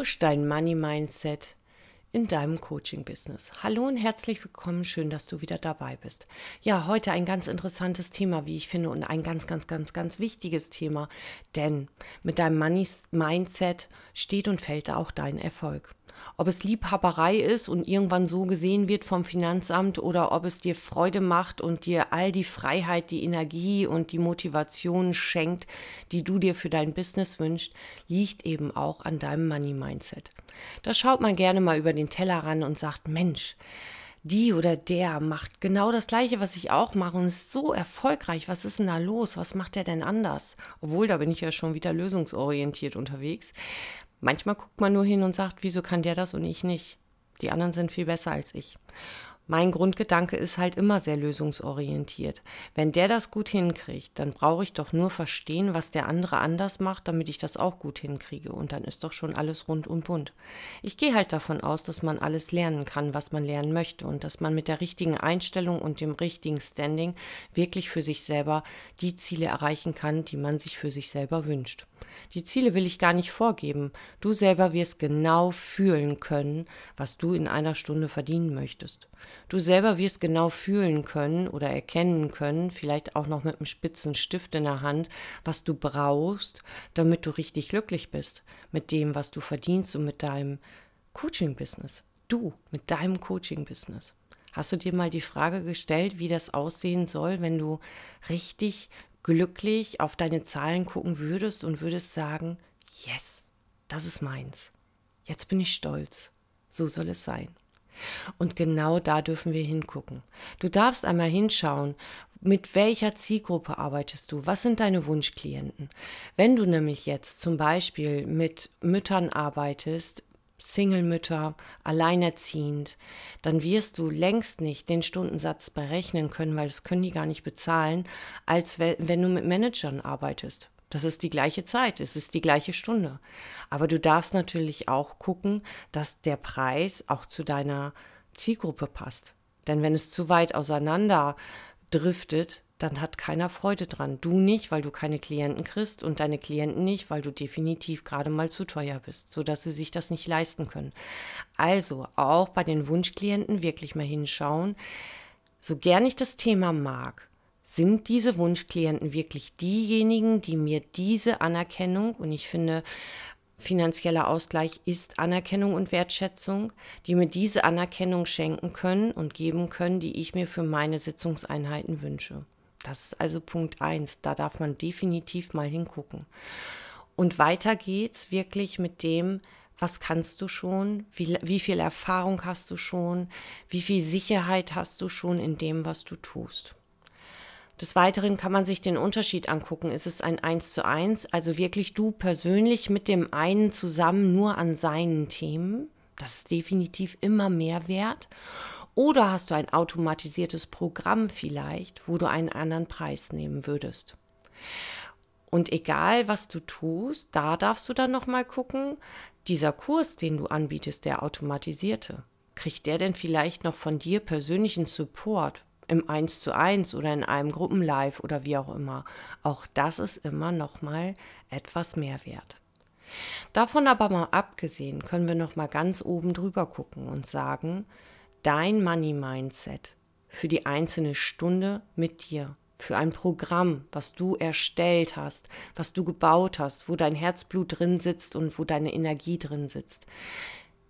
Push dein Money Mindset in deinem Coaching-Business. Hallo und herzlich willkommen. Schön, dass du wieder dabei bist. Ja, heute ein ganz interessantes Thema, wie ich finde, und ein ganz, ganz, ganz, ganz wichtiges Thema. Denn mit deinem Money Mindset steht und fällt auch dein Erfolg. Ob es Liebhaberei ist und irgendwann so gesehen wird vom Finanzamt oder ob es dir Freude macht und dir all die Freiheit, die Energie und die Motivation schenkt, die du dir für dein Business wünschst, liegt eben auch an deinem Money Mindset. Da schaut man gerne mal über den Teller ran und sagt, Mensch, die oder der macht genau das Gleiche, was ich auch mache und ist so erfolgreich. Was ist denn da los? Was macht der denn anders? Obwohl, da bin ich ja schon wieder lösungsorientiert unterwegs. Manchmal guckt man nur hin und sagt, wieso kann der das und ich nicht? Die anderen sind viel besser als ich. Mein Grundgedanke ist halt immer sehr lösungsorientiert. Wenn der das gut hinkriegt, dann brauche ich doch nur verstehen, was der andere anders macht, damit ich das auch gut hinkriege. Und dann ist doch schon alles rund und bunt. Ich gehe halt davon aus, dass man alles lernen kann, was man lernen möchte und dass man mit der richtigen Einstellung und dem richtigen Standing wirklich für sich selber die Ziele erreichen kann, die man sich für sich selber wünscht. Die Ziele will ich gar nicht vorgeben. Du selber wirst genau fühlen können, was du in einer Stunde verdienen möchtest. Du selber wirst genau fühlen können oder erkennen können, vielleicht auch noch mit einem spitzen Stift in der Hand, was du brauchst, damit du richtig glücklich bist mit dem, was du verdienst und mit deinem Coaching-Business. Du mit deinem Coaching-Business. Hast du dir mal die Frage gestellt, wie das aussehen soll, wenn du richtig glücklich auf deine Zahlen gucken würdest und würdest sagen, yes, das ist meins. Jetzt bin ich stolz. So soll es sein. Und genau da dürfen wir hingucken. Du darfst einmal hinschauen, mit welcher Zielgruppe arbeitest du? Was sind deine Wunschklienten? Wenn du nämlich jetzt zum Beispiel mit Müttern arbeitest, Single-Mütter, alleinerziehend, dann wirst du längst nicht den Stundensatz berechnen können, weil das können die gar nicht bezahlen, als wenn du mit Managern arbeitest. Das ist die gleiche Zeit, es ist die gleiche Stunde. Aber du darfst natürlich auch gucken, dass der Preis auch zu deiner Zielgruppe passt. Denn wenn es zu weit auseinander driftet, dann hat keiner Freude dran. Du nicht, weil du keine Klienten kriegst und deine Klienten nicht, weil du definitiv gerade mal zu teuer bist, sodass sie sich das nicht leisten können. Also auch bei den Wunschklienten wirklich mal hinschauen. So gern ich das Thema mag, sind diese Wunschklienten wirklich diejenigen, die mir diese Anerkennung und ich finde, finanzieller Ausgleich ist Anerkennung und Wertschätzung, die mir diese Anerkennung schenken können und geben können, die ich mir für meine Sitzungseinheiten wünsche. Das ist also Punkt 1. Da darf man definitiv mal hingucken. Und weiter geht's wirklich mit dem, was kannst du schon, wie, wie viel Erfahrung hast du schon, wie viel Sicherheit hast du schon in dem, was du tust. Des Weiteren kann man sich den Unterschied angucken. Ist es ein Eins zu eins, also wirklich du persönlich mit dem einen zusammen nur an seinen Themen? Das ist definitiv immer mehr wert. Oder hast du ein automatisiertes Programm vielleicht, wo du einen anderen Preis nehmen würdest? Und egal, was du tust, da darfst du dann nochmal gucken, dieser Kurs, den du anbietest, der automatisierte, kriegt der denn vielleicht noch von dir persönlichen Support im 1 zu 1 oder in einem Gruppenlive oder wie auch immer? Auch das ist immer nochmal etwas mehr wert. Davon aber mal abgesehen, können wir nochmal ganz oben drüber gucken und sagen, dein Money Mindset für die einzelne Stunde mit dir, für ein Programm, was du erstellt hast, was du gebaut hast, wo dein Herzblut drin sitzt und wo deine Energie drin sitzt.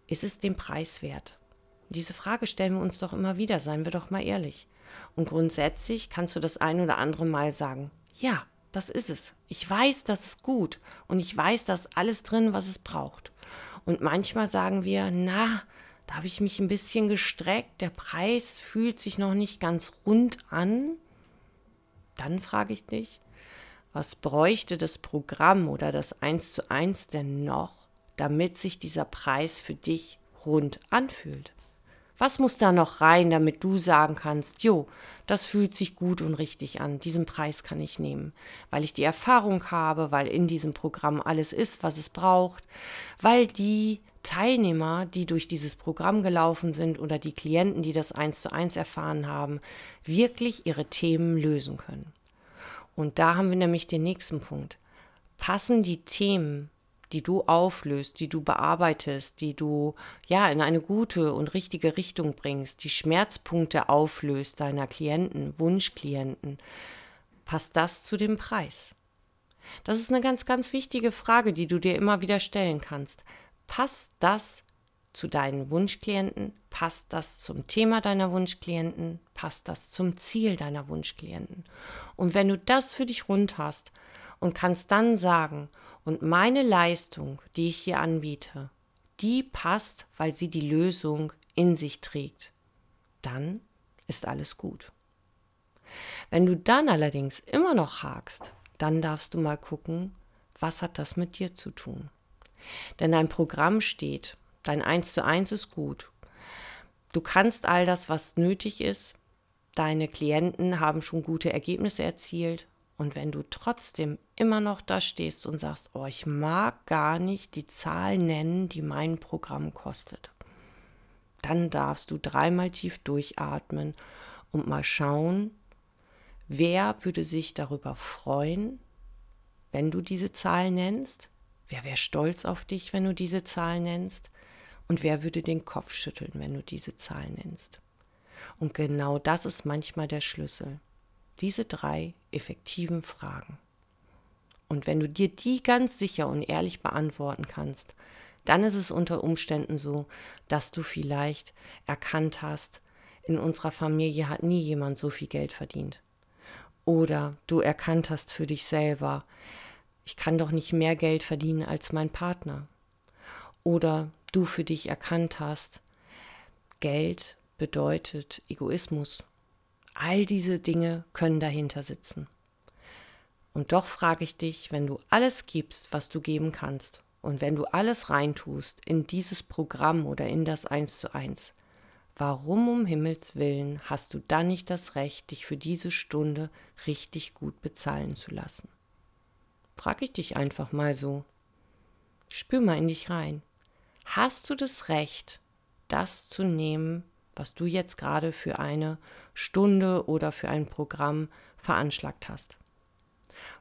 Ist es den Preis wert? Diese Frage stellen wir uns doch immer wieder, seien wir doch mal ehrlich. Und grundsätzlich kannst du das ein oder andere Mal sagen, ja, das ist es. Ich weiß, das ist gut und ich weiß, da ist alles drin, was es braucht. Und manchmal sagen wir, na, da habe ich mich ein bisschen gestreckt, der Preis fühlt sich noch nicht ganz rund an. Dann frage ich dich, was bräuchte das Programm oder das 1 zu 1 denn noch, damit sich dieser Preis für dich rund anfühlt? Was muss da noch rein, damit du sagen kannst, jo, das fühlt sich gut und richtig an, diesen Preis kann ich nehmen, weil ich die Erfahrung habe, weil in diesem Programm alles ist, was es braucht, weil die Teilnehmer, die durch dieses Programm gelaufen sind oder die Klienten, die das eins zu eins erfahren haben, wirklich ihre Themen lösen können. Und da haben wir nämlich den nächsten Punkt. Passen die Themen die du auflöst, die du bearbeitest, die du ja in eine gute und richtige Richtung bringst, die Schmerzpunkte auflöst deiner Klienten, Wunschklienten, passt das zu dem Preis? Das ist eine ganz, ganz wichtige Frage, die du dir immer wieder stellen kannst. Passt das zu deinen Wunschklienten? Passt das zum Thema deiner Wunschklienten? Passt das zum Ziel deiner Wunschklienten? Und wenn du das für dich rund hast und kannst dann sagen, und meine Leistung, die ich hier anbiete, die passt, weil sie die Lösung in sich trägt, dann ist alles gut. Wenn du dann allerdings immer noch hakst, dann darfst du mal gucken, was hat das mit dir zu tun. Denn dein Programm steht, dein 1 zu 1 ist gut. Du kannst all das, was nötig ist. Deine Klienten haben schon gute Ergebnisse erzielt. Und wenn du trotzdem immer noch da stehst und sagst, oh, ich mag gar nicht die Zahl nennen, die mein Programm kostet, dann darfst du dreimal tief durchatmen und mal schauen, wer würde sich darüber freuen, wenn du diese Zahl nennst? Wer wäre stolz auf dich, wenn du diese Zahl nennst? Und wer würde den Kopf schütteln, wenn du diese Zahl nennst? Und genau das ist manchmal der Schlüssel. Diese drei effektiven Fragen. Und wenn du dir die ganz sicher und ehrlich beantworten kannst, dann ist es unter Umständen so, dass du vielleicht erkannt hast, in unserer Familie hat nie jemand so viel Geld verdient. Oder du erkannt hast für dich selber, ich kann doch nicht mehr Geld verdienen als mein Partner. Oder du für dich erkannt hast, Geld bedeutet Egoismus. All diese Dinge können dahinter sitzen. Und doch frage ich dich, wenn du alles gibst, was du geben kannst, und wenn du alles reintust in dieses Programm oder in das Eins zu eins, warum um Himmels willen hast du dann nicht das Recht, dich für diese Stunde richtig gut bezahlen zu lassen? Frag ich dich einfach mal so. Spür mal in dich rein hast du das Recht, das zu nehmen, was du jetzt gerade für eine Stunde oder für ein Programm veranschlagt hast.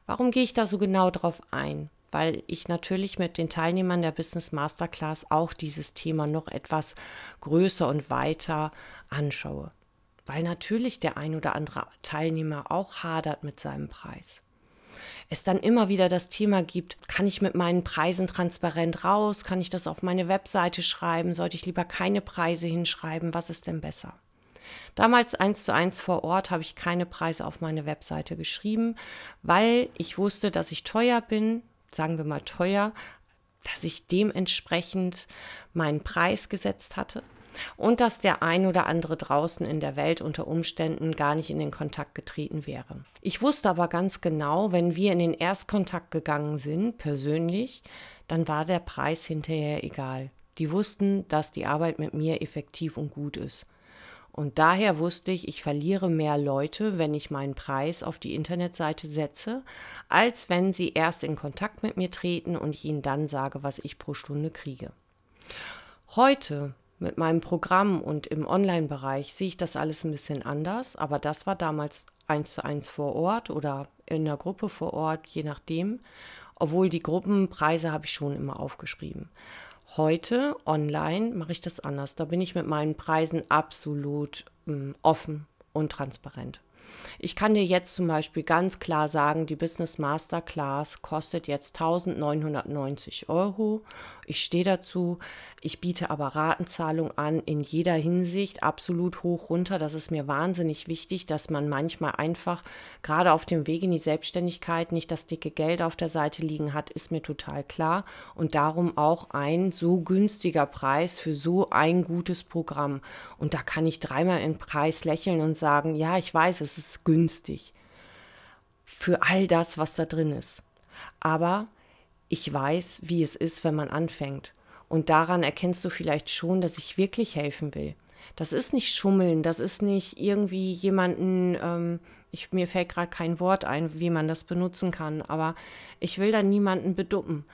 Warum gehe ich da so genau drauf ein? Weil ich natürlich mit den Teilnehmern der Business Masterclass auch dieses Thema noch etwas größer und weiter anschaue. Weil natürlich der ein oder andere Teilnehmer auch hadert mit seinem Preis es dann immer wieder das Thema gibt, kann ich mit meinen Preisen transparent raus, kann ich das auf meine Webseite schreiben, sollte ich lieber keine Preise hinschreiben, was ist denn besser? Damals eins zu eins vor Ort habe ich keine Preise auf meine Webseite geschrieben, weil ich wusste, dass ich teuer bin, sagen wir mal teuer, dass ich dementsprechend meinen Preis gesetzt hatte und dass der ein oder andere draußen in der Welt unter Umständen gar nicht in den Kontakt getreten wäre. Ich wusste aber ganz genau, wenn wir in den Erstkontakt gegangen sind, persönlich, dann war der Preis hinterher egal. Die wussten, dass die Arbeit mit mir effektiv und gut ist. Und daher wusste ich, ich verliere mehr Leute, wenn ich meinen Preis auf die Internetseite setze, als wenn sie erst in Kontakt mit mir treten und ich ihnen dann sage, was ich pro Stunde kriege. Heute mit meinem Programm und im Online-Bereich sehe ich das alles ein bisschen anders, aber das war damals eins zu eins vor Ort oder in der Gruppe vor Ort, je nachdem. Obwohl die Gruppenpreise habe ich schon immer aufgeschrieben. Heute online mache ich das anders. Da bin ich mit meinen Preisen absolut ähm, offen und transparent. Ich kann dir jetzt zum Beispiel ganz klar sagen, die Business Masterclass kostet jetzt 1990 Euro. Ich stehe dazu. Ich biete aber Ratenzahlung an in jeder Hinsicht, absolut hoch runter. Das ist mir wahnsinnig wichtig, dass man manchmal einfach gerade auf dem Weg in die Selbstständigkeit nicht das dicke Geld auf der Seite liegen hat, ist mir total klar. Und darum auch ein so günstiger Preis für so ein gutes Programm. Und da kann ich dreimal im Preis lächeln und sagen, ja, ich weiß, es ist günstig für all das, was da drin ist. Aber ich weiß, wie es ist, wenn man anfängt. Und daran erkennst du vielleicht schon, dass ich wirklich helfen will. Das ist nicht Schummeln, das ist nicht irgendwie jemanden, ähm, ich, mir fällt gerade kein Wort ein, wie man das benutzen kann, aber ich will da niemanden beduppen,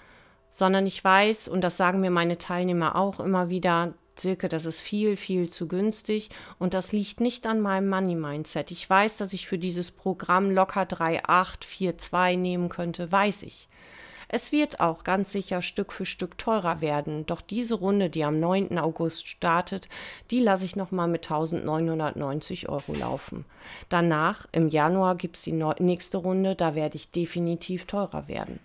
sondern ich weiß, und das sagen mir meine Teilnehmer auch immer wieder, Silke, das ist viel, viel zu günstig und das liegt nicht an meinem Money-Mindset. Ich weiß, dass ich für dieses Programm locker 3,8, 4,2 nehmen könnte, weiß ich. Es wird auch ganz sicher Stück für Stück teurer werden, doch diese Runde, die am 9. August startet, die lasse ich nochmal mit 1990 Euro laufen. Danach, im Januar, gibt es die nächste Runde, da werde ich definitiv teurer werden.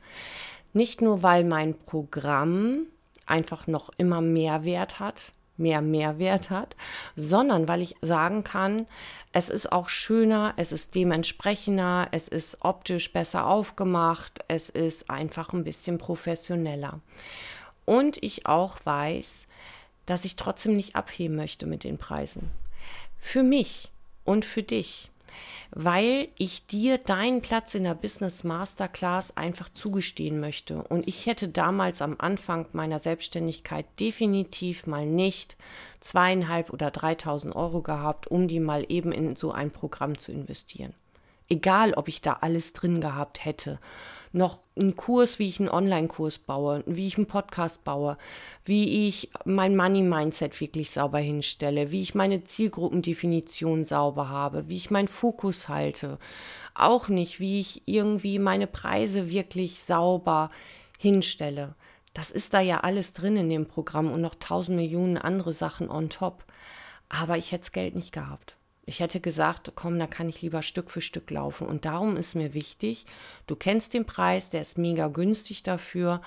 Nicht nur, weil mein Programm einfach noch immer mehr Wert hat, mehr Mehrwert hat, sondern weil ich sagen kann, es ist auch schöner, es ist dementsprechender, es ist optisch besser aufgemacht, es ist einfach ein bisschen professioneller. Und ich auch weiß, dass ich trotzdem nicht abheben möchte mit den Preisen. Für mich und für dich weil ich dir deinen Platz in der Business Masterclass einfach zugestehen möchte. Und ich hätte damals am Anfang meiner Selbstständigkeit definitiv mal nicht zweieinhalb oder dreitausend Euro gehabt, um die mal eben in so ein Programm zu investieren. Egal, ob ich da alles drin gehabt hätte noch einen Kurs, wie ich einen Online-Kurs baue, wie ich einen Podcast baue, wie ich mein Money-Mindset wirklich sauber hinstelle, wie ich meine Zielgruppendefinition sauber habe, wie ich meinen Fokus halte. Auch nicht, wie ich irgendwie meine Preise wirklich sauber hinstelle. Das ist da ja alles drin in dem Programm und noch tausend Millionen andere Sachen on top. Aber ich hätte das Geld nicht gehabt. Ich hätte gesagt, komm, da kann ich lieber Stück für Stück laufen. Und darum ist mir wichtig, du kennst den Preis, der ist mega günstig dafür.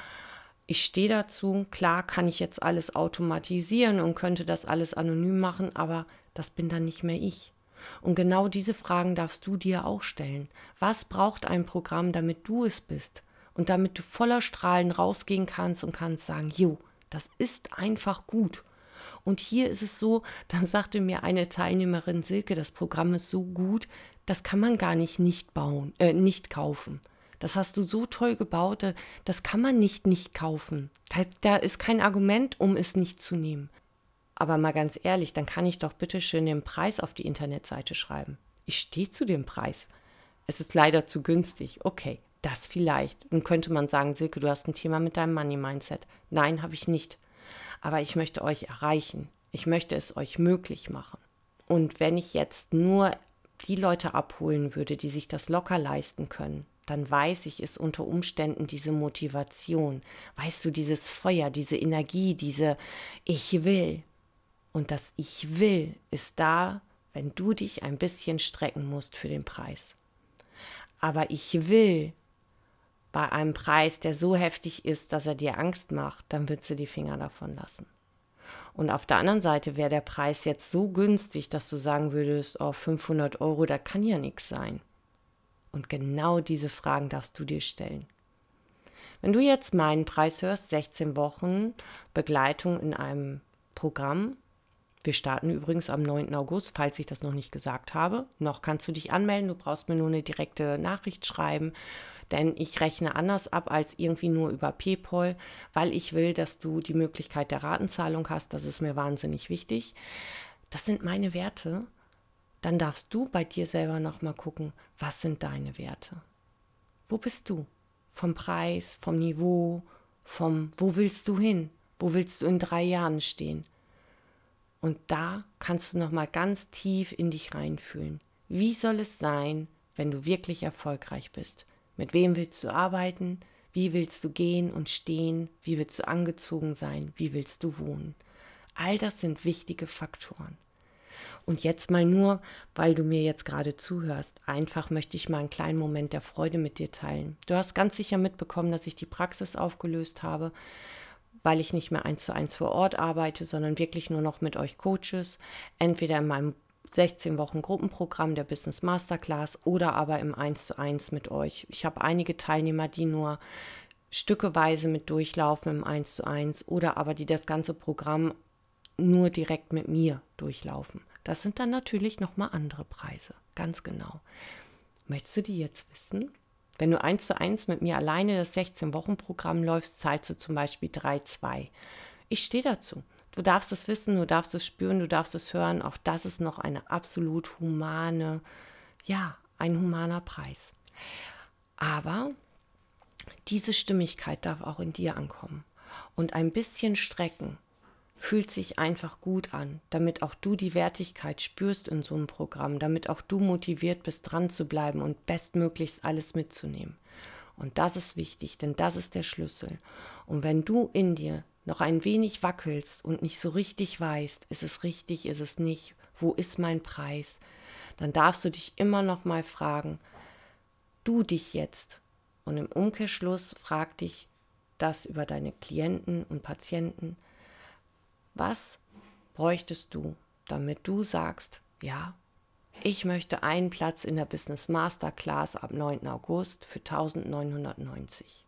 Ich stehe dazu, klar kann ich jetzt alles automatisieren und könnte das alles anonym machen, aber das bin dann nicht mehr ich. Und genau diese Fragen darfst du dir auch stellen. Was braucht ein Programm, damit du es bist? Und damit du voller Strahlen rausgehen kannst und kannst sagen, jo, das ist einfach gut. Und hier ist es so, da sagte mir eine Teilnehmerin Silke, das Programm ist so gut, das kann man gar nicht nicht bauen, äh, nicht kaufen. Das hast du so toll gebaut, äh, das kann man nicht nicht kaufen. Da, da ist kein Argument, um es nicht zu nehmen. Aber mal ganz ehrlich, dann kann ich doch bitte schön den Preis auf die Internetseite schreiben. Ich stehe zu dem Preis. Es ist leider zu günstig. Okay, das vielleicht. Nun könnte man sagen, Silke, du hast ein Thema mit deinem Money Mindset. Nein, habe ich nicht aber ich möchte euch erreichen. Ich möchte es euch möglich machen. Und wenn ich jetzt nur die Leute abholen würde, die sich das locker leisten können, dann weiß ich, ist unter Umständen diese Motivation, weißt du, dieses Feuer, diese Energie, diese Ich will. Und das Ich will ist da, wenn du dich ein bisschen strecken musst für den Preis. Aber ich will bei einem Preis, der so heftig ist, dass er dir Angst macht, dann würdest du die Finger davon lassen. Und auf der anderen Seite wäre der Preis jetzt so günstig, dass du sagen würdest, oh, 500 Euro, da kann ja nichts sein. Und genau diese Fragen darfst du dir stellen. Wenn du jetzt meinen Preis hörst, 16 Wochen Begleitung in einem Programm, wir starten übrigens am 9. August, falls ich das noch nicht gesagt habe. Noch kannst du dich anmelden, du brauchst mir nur eine direkte Nachricht schreiben, denn ich rechne anders ab als irgendwie nur über PayPal, weil ich will, dass du die Möglichkeit der Ratenzahlung hast. Das ist mir wahnsinnig wichtig. Das sind meine Werte. Dann darfst du bei dir selber nochmal gucken, was sind deine Werte? Wo bist du? Vom Preis, vom Niveau, vom wo willst du hin? Wo willst du in drei Jahren stehen? Und da kannst du noch mal ganz tief in dich reinfühlen. Wie soll es sein, wenn du wirklich erfolgreich bist? Mit wem willst du arbeiten? Wie willst du gehen und stehen? Wie willst du angezogen sein? Wie willst du wohnen? All das sind wichtige Faktoren. Und jetzt mal nur, weil du mir jetzt gerade zuhörst, einfach möchte ich mal einen kleinen Moment der Freude mit dir teilen. Du hast ganz sicher mitbekommen, dass ich die Praxis aufgelöst habe weil ich nicht mehr eins zu eins vor Ort arbeite, sondern wirklich nur noch mit euch Coaches, entweder in meinem 16 Wochen Gruppenprogramm der Business Masterclass oder aber im 1 zu 1 mit euch. Ich habe einige Teilnehmer, die nur stückeweise mit durchlaufen im 1 zu 1 oder aber die das ganze Programm nur direkt mit mir durchlaufen. Das sind dann natürlich nochmal andere Preise, ganz genau. Möchtest du die jetzt wissen? Wenn du eins zu eins mit mir alleine das 16-Wochen-Programm läufst, zahlst du zum Beispiel 3,2. Ich stehe dazu. Du darfst es wissen, du darfst es spüren, du darfst es hören. Auch das ist noch eine absolut humane, ja, ein humaner Preis. Aber diese Stimmigkeit darf auch in dir ankommen. Und ein bisschen strecken fühlt sich einfach gut an, damit auch du die Wertigkeit spürst in so einem Programm, damit auch du motiviert bist, dran zu bleiben und bestmöglichst alles mitzunehmen. Und das ist wichtig, denn das ist der Schlüssel. Und wenn du in dir noch ein wenig wackelst und nicht so richtig weißt, ist es richtig, ist es nicht, wo ist mein Preis, dann darfst du dich immer noch mal fragen, du dich jetzt. Und im Umkehrschluss frag dich das über deine Klienten und Patienten. Was bräuchtest du, damit du sagst, ja, ich möchte einen Platz in der Business Masterclass ab 9. August für 1990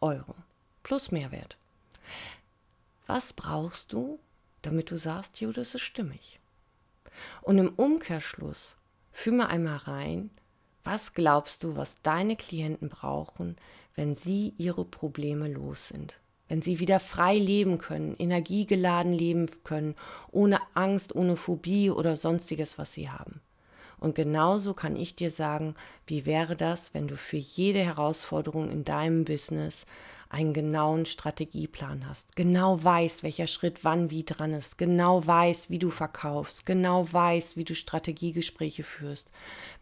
Euro plus Mehrwert. Was brauchst du, damit du sagst, jo, das ist stimmig? Und im Umkehrschluss, fühl mal einmal rein, was glaubst du, was deine Klienten brauchen, wenn sie ihre Probleme los sind? Wenn sie wieder frei leben können, energiegeladen leben können, ohne Angst, ohne Phobie oder sonstiges, was sie haben. Und genauso kann ich dir sagen, wie wäre das, wenn du für jede Herausforderung in deinem Business einen genauen Strategieplan hast, genau weißt, welcher Schritt wann wie dran ist, genau weißt, wie du verkaufst, genau weißt, wie du Strategiegespräche führst,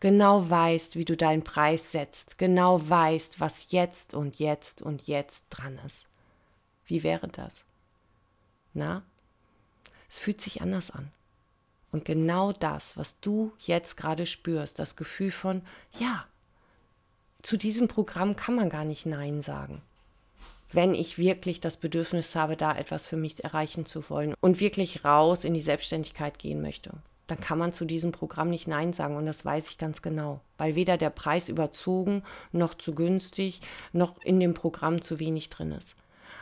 genau weißt, wie du deinen Preis setzt, genau weißt, was jetzt und jetzt und jetzt dran ist. Wie wäre das? Na? Es fühlt sich anders an. Und genau das, was du jetzt gerade spürst, das Gefühl von, ja, zu diesem Programm kann man gar nicht Nein sagen. Wenn ich wirklich das Bedürfnis habe, da etwas für mich erreichen zu wollen und wirklich raus in die Selbstständigkeit gehen möchte, dann kann man zu diesem Programm nicht Nein sagen. Und das weiß ich ganz genau, weil weder der Preis überzogen, noch zu günstig, noch in dem Programm zu wenig drin ist.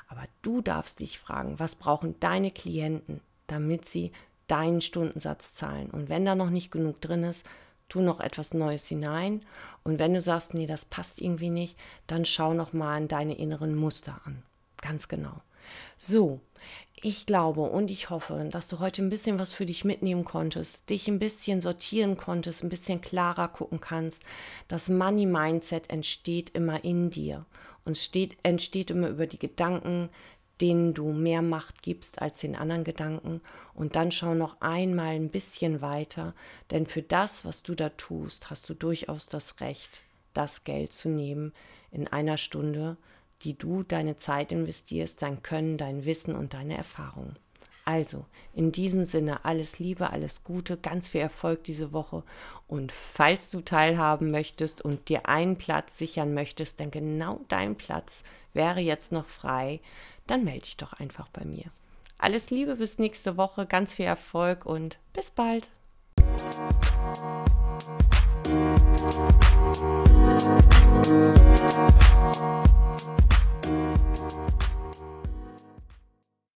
Aber du darfst dich fragen, was brauchen deine Klienten, damit sie deinen Stundensatz zahlen. Und wenn da noch nicht genug drin ist, tu noch etwas Neues hinein. Und wenn du sagst, nee, das passt irgendwie nicht, dann schau noch mal an deine inneren Muster an. Ganz genau. So, ich glaube und ich hoffe, dass du heute ein bisschen was für dich mitnehmen konntest, dich ein bisschen sortieren konntest, ein bisschen klarer gucken kannst. Das Money Mindset entsteht immer in dir und steht, entsteht immer über die Gedanken, denen du mehr Macht gibst als den anderen Gedanken. Und dann schau noch einmal ein bisschen weiter, denn für das, was du da tust, hast du durchaus das Recht, das Geld zu nehmen in einer Stunde, die du deine Zeit investierst, dein Können, dein Wissen und deine Erfahrung. Also, in diesem Sinne, alles Liebe, alles Gute, ganz viel Erfolg diese Woche. Und falls du teilhaben möchtest und dir einen Platz sichern möchtest, denn genau dein Platz wäre jetzt noch frei, dann melde dich doch einfach bei mir. Alles Liebe bis nächste Woche, ganz viel Erfolg und bis bald. Thank you.